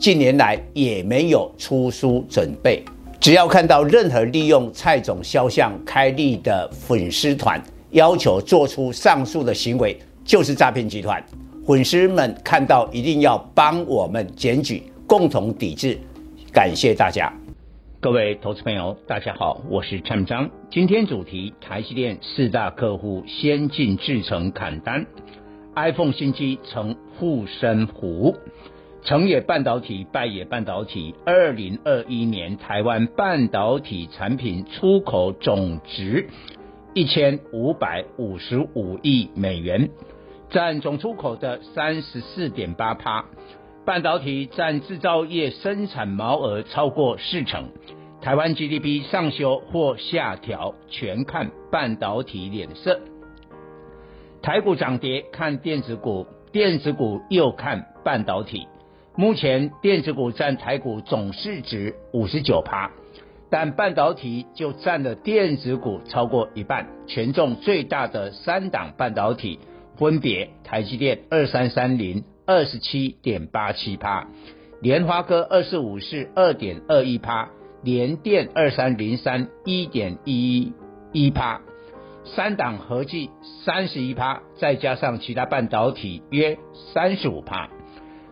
近年来也没有出书准备。只要看到任何利用蔡总肖像开立的粉丝团，要求做出上述的行为，就是诈骗集团。粉丝们看到一定要帮我们检举，共同抵制。感谢大家。各位投资朋友，大家好，我是蔡明彰。今天主题：台积电四大客户先进制程砍单，iPhone 新机成护身符，成也半导体，败也半导体。二零二一年台湾半导体产品出口总值一千五百五十五亿美元，占总出口的三十四点八趴。半导体占制造业生产毛额超过四成，台湾 GDP 上修或下调，全看半导体脸色。台股涨跌看电子股，电子股又看半导体。目前电子股占台股总市值五十九趴，但半导体就占了电子股超过一半。权重最大的三档半导体分别台积电二三三零。二十七点八七趴，联发科二四五四二点二一趴，联电二三零三一点一一趴，三档合计三十一趴，再加上其他半导体约三十五趴。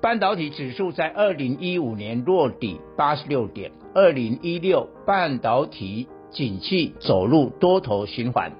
半导体指数在二零一五年落底八十六点，二零一六半导体景气走入多头循环，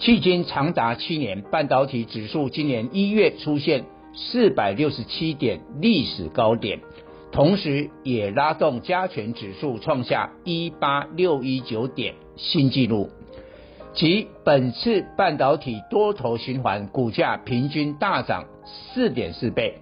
迄今长达七年，半导体指数今年一月出现。四百六十七点历史高点，同时也拉动加权指数创下一八六一九点新纪录，即本次半导体多头循环，股价平均大涨四点四倍，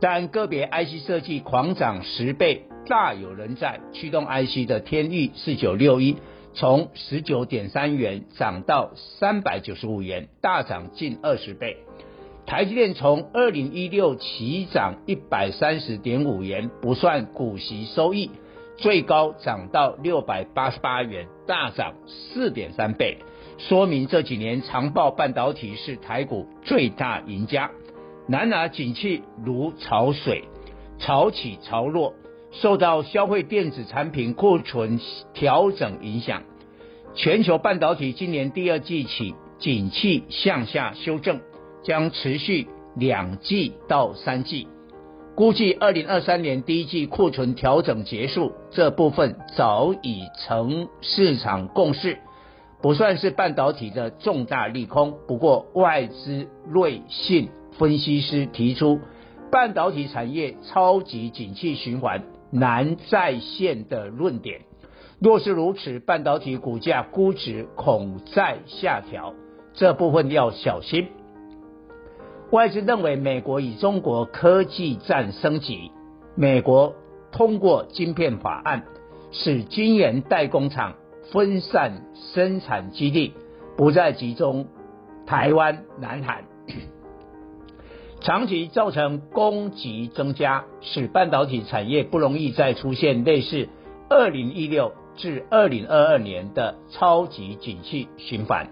但个别 IC 设计狂涨十倍大有人在，驱动 IC 的天钰四九六一从十九点三元涨到三百九十五元，大涨近二十倍。台积电从二零一六起涨一百三十点五元，不算股息收益，最高涨到六百八十八元，大涨四点三倍，说明这几年长报半导体是台股最大赢家。然而景气如潮水，潮起潮落，受到消费电子产品库存调整影响，全球半导体今年第二季起景气向下修正。将持续两季到三季，估计二零二三年第一季库存调整结束，这部分早已成市场共识，不算是半导体的重大利空。不过外资瑞信分析师提出，半导体产业超级景气循环难再现的论点，若是如此，半导体股价估值恐再下调，这部分要小心。外资认为，美国与中国科技战升级，美国通过晶片法案，使晶圆代工厂分散生产基地，不再集中台湾、南韩，长期造成供给增加，使半导体产业不容易再出现类似二零一六至二零二二年的超级景气循环。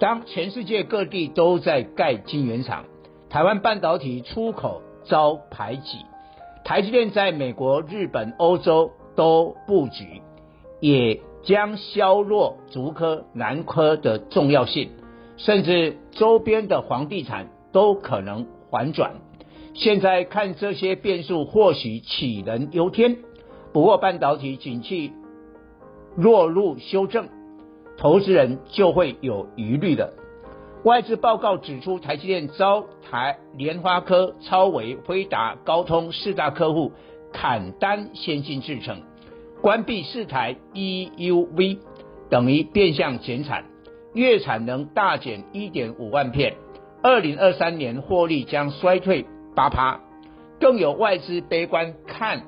当全世界各地都在盖晶圆厂。台湾半导体出口遭排挤，台积电在美国、日本、欧洲都布局，也将削弱竹科、南科的重要性，甚至周边的房地产都可能反转。现在看这些变数，或许杞人忧天。不过半导体景气落入修正，投资人就会有疑虑的。外资报告指出，台积电遭台联发科、超微、辉达、高通四大客户砍单先进制程，关闭四台 EUV，等于变相减产，月产能大减一点五万片，二零二三年获利将衰退八趴。更有外资悲观看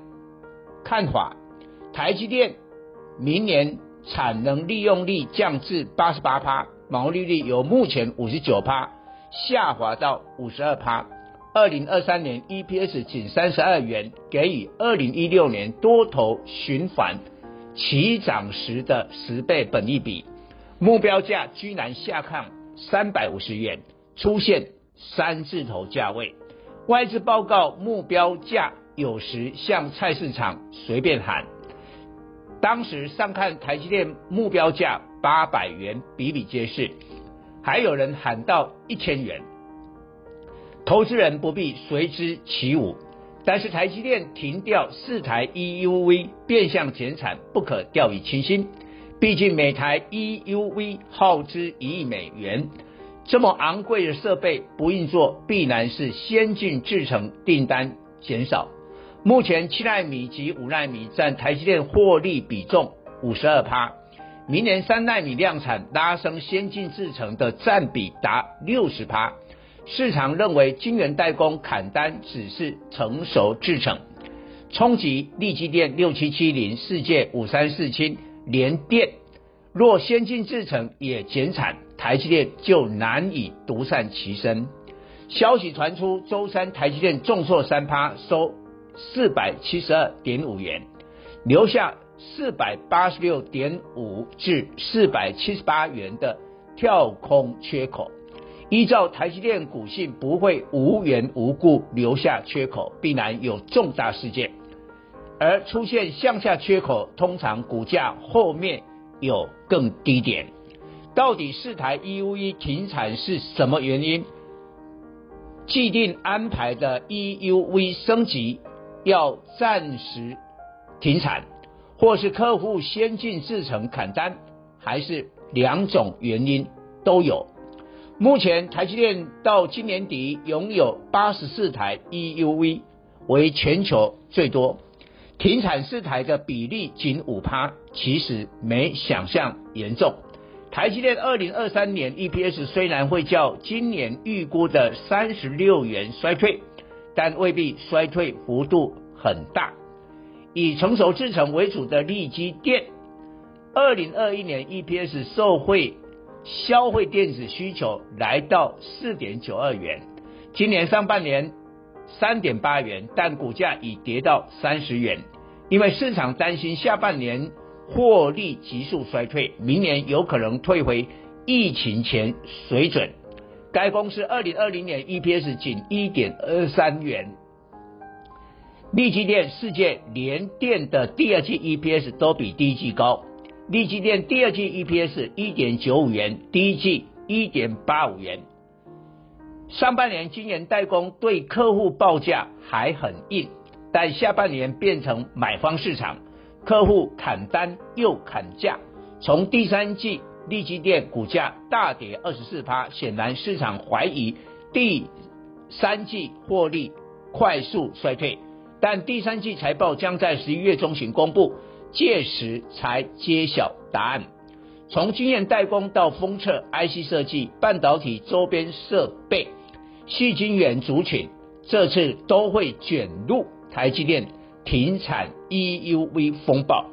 看法，台积电明年产能利用率降至八十八趴，毛利率由目前五十九趴下滑到五十二趴。二零二三年 EPS 仅三十二元，给予二零一六年多头循环起涨时的十倍本益比，目标价居然下看三百五十元，出现三字头价位。外资报告目标价有时向菜市场随便喊，当时上看台积电目标价八百元比比皆是，还有人喊到一千元。投资人不必随之起舞，但是台积电停掉四台 EUV 变相减产，不可掉以轻心。毕竟每台 EUV 耗资一亿美元，这么昂贵的设备不运作，必然是先进制程订单减少。目前七奈米及五奈米占台积电获利比重五十二趴，明年三奈米量产拉升先进制程的占比达六十趴。市场认为晶圆代工砍单只是成熟制程，冲击力积电六七七零、世界五三四七、联电。若先进制程也减产，台积电就难以独善其身。消息传出，周三台积电重挫三趴，收四百七十二点五元，留下四百八十六点五至四百七十八元的跳空缺口。依照台积电股性，不会无缘无故留下缺口，必然有重大事件。而出现向下缺口，通常股价后面有更低点。到底四台 EUV 停产是什么原因？既定安排的 EUV 升级要暂时停产，或是客户先进制程砍单，还是两种原因都有。目前台积电到今年底拥有八十四台 EUV，为全球最多。停产四台的比例仅五趴，其实没想象严重。台积电二零二三年 EPS 虽然会较今年预估的三十六元衰退，但未必衰退幅度很大。以成熟制程为主的力积电，二零二一年 EPS 受惠。消费电子需求来到四点九二元，今年上半年三点八元，但股价已跌到三十元，因为市场担心下半年获利急速衰退，明年有可能退回疫情前水准。该公司二零二零年 EPS 仅一点二三元，力积电、世界联电的第二季 EPS 都比第一季高。力积电第二季 EPS 一点九五元，第一季一点八五元。上半年晶圆代工对客户报价还很硬，但下半年变成买方市场，客户砍单又砍价。从第三季力积电股价大跌二十四趴，显然市场怀疑第三季获利快速衰退，但第三季财报将在十一月中旬公布。届时才揭晓答案。从经验代工到封测、IC 设计、半导体周边设备、细晶圆族群，这次都会卷入台积电停产 EUV 风暴。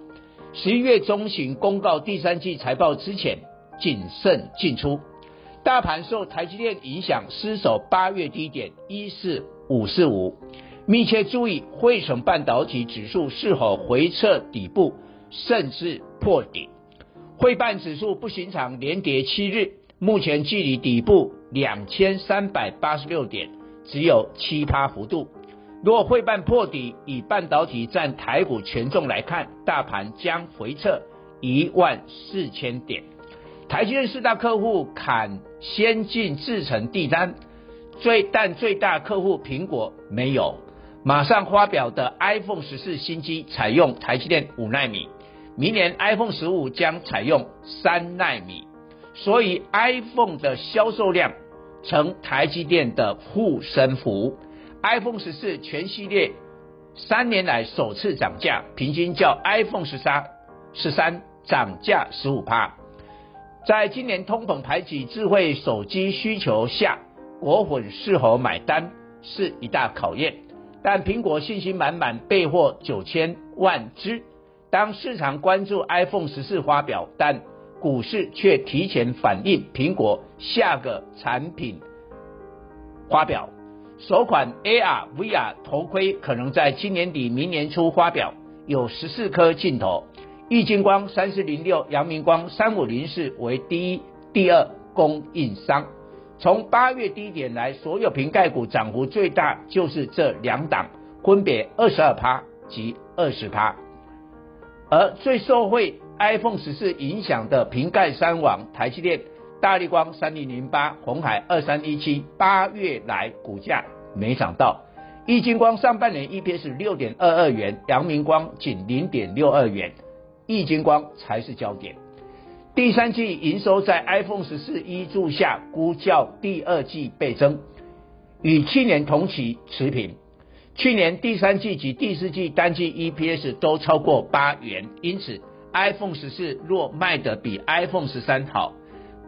十一月中旬公告第三季财报之前，谨慎进出。大盘受台积电影响，失守八月低点一四五四五。密切注意汇成半导体指数是否回撤底部，甚至破底。汇半指数不寻常，连跌七日，目前距离底部两千三百八十六点只有七趴幅度。若汇办破底，以半导体占台股权重来看，大盘将回测一万四千点。台积电四大客户砍先进制程订单，最但最大客户苹果没有。马上发表的 iPhone 十四新机采用台积电五奈米，明年 iPhone 十五将采用三奈米，所以 iPhone 的销售量成台积电的护身符。iPhone 十四全系列三年来首次涨价，平均较 iPhone 十三十三涨价十五趴。在今年通膨排挤智慧手机需求下，果粉是否买单是一大考验。但苹果信心满满，备货九千万只。当市场关注 iPhone 十四发表，但股市却提前反映苹果下个产品发表。首款 AR VR 头盔可能在今年底、明年初发表，有十四颗镜头。玉晶光三四零六、阳明光三五零四为第一、第二供应商。从八月低点来，所有瓶盖股涨幅最大就是这两档，分别二十二趴及二十趴。而最受惠 iPhone 十四影响的瓶盖三王，台积电、大立光三零零八、红海二三一七，八月来股价没涨到。玉晶光上半年 EPS 六点二二元，阳明光仅零点六二元，玉晶光才是焦点。第三季营收在 iPhone 十四挹注下，估较第二季倍增，与去年同期持平。去年第三季及第四季单季 EPS 都超过八元，因此 iPhone 十四若卖得比 iPhone 十三好，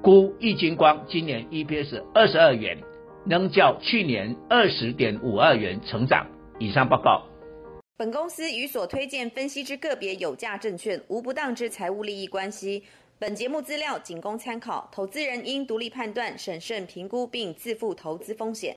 估易金光今年 EPS 二十二元，仍较去年二十点五二元成长。以上报告。本公司与所推荐分析之个别有价证券无不当之财务利益关系。本节目资料仅供参考，投资人应独立判断、审慎评估并自负投资风险。